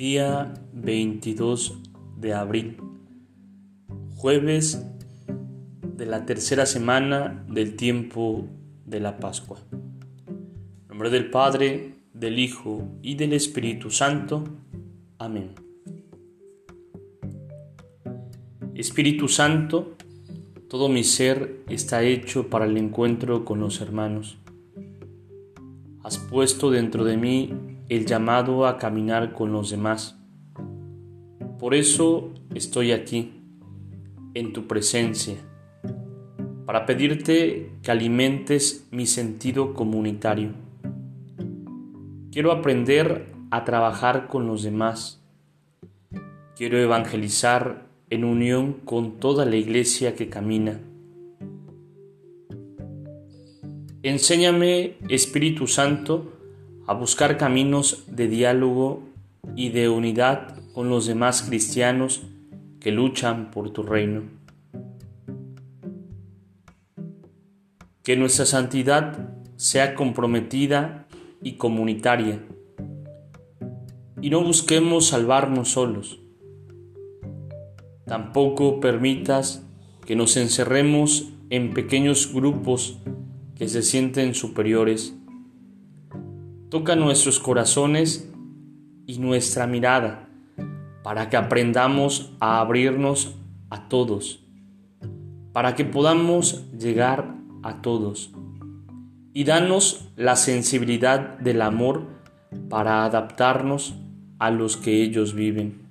Día 22 de abril, jueves de la tercera semana del tiempo de la Pascua. En nombre del Padre, del Hijo y del Espíritu Santo. Amén. Espíritu Santo, todo mi ser está hecho para el encuentro con los hermanos. Has puesto dentro de mí el llamado a caminar con los demás. Por eso estoy aquí, en tu presencia, para pedirte que alimentes mi sentido comunitario. Quiero aprender a trabajar con los demás. Quiero evangelizar en unión con toda la iglesia que camina. Enséñame, Espíritu Santo, a buscar caminos de diálogo y de unidad con los demás cristianos que luchan por tu reino. Que nuestra santidad sea comprometida y comunitaria y no busquemos salvarnos solos. Tampoco permitas que nos encerremos en pequeños grupos que se sienten superiores Toca nuestros corazones y nuestra mirada para que aprendamos a abrirnos a todos, para que podamos llegar a todos. Y danos la sensibilidad del amor para adaptarnos a los que ellos viven,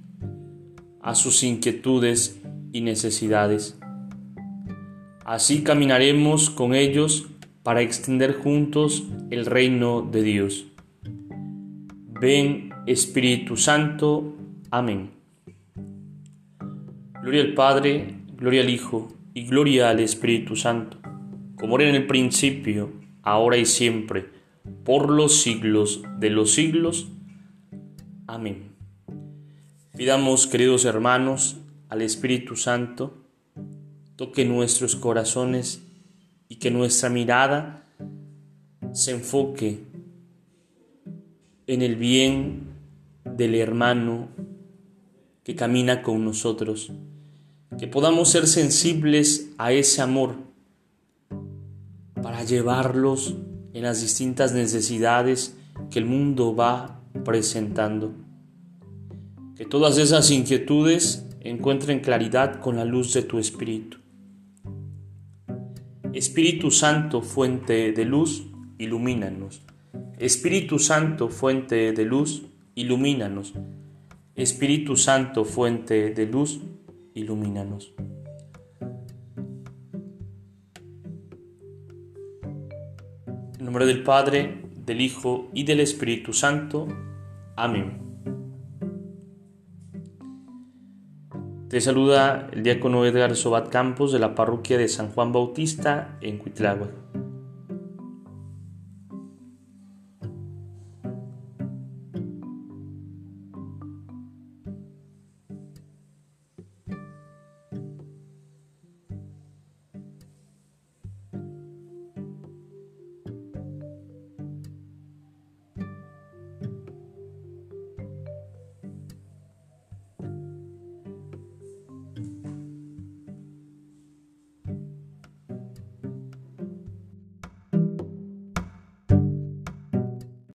a sus inquietudes y necesidades. Así caminaremos con ellos para extender juntos el reino de Dios. Ven Espíritu Santo. Amén. Gloria al Padre, gloria al Hijo y gloria al Espíritu Santo, como era en el principio, ahora y siempre, por los siglos de los siglos. Amén. Pidamos, queridos hermanos, al Espíritu Santo, toque nuestros corazones y que nuestra mirada se enfoque en el bien del hermano que camina con nosotros, que podamos ser sensibles a ese amor para llevarlos en las distintas necesidades que el mundo va presentando. Que todas esas inquietudes encuentren claridad con la luz de tu Espíritu. Espíritu Santo, fuente de luz, ilumínanos. Espíritu Santo, fuente de luz, ilumínanos. Espíritu Santo, fuente de luz, ilumínanos. En nombre del Padre, del Hijo y del Espíritu Santo. Amén. Te saluda el diácono Edgar Sobat Campos de la parroquia de San Juan Bautista en Cuitláhuac.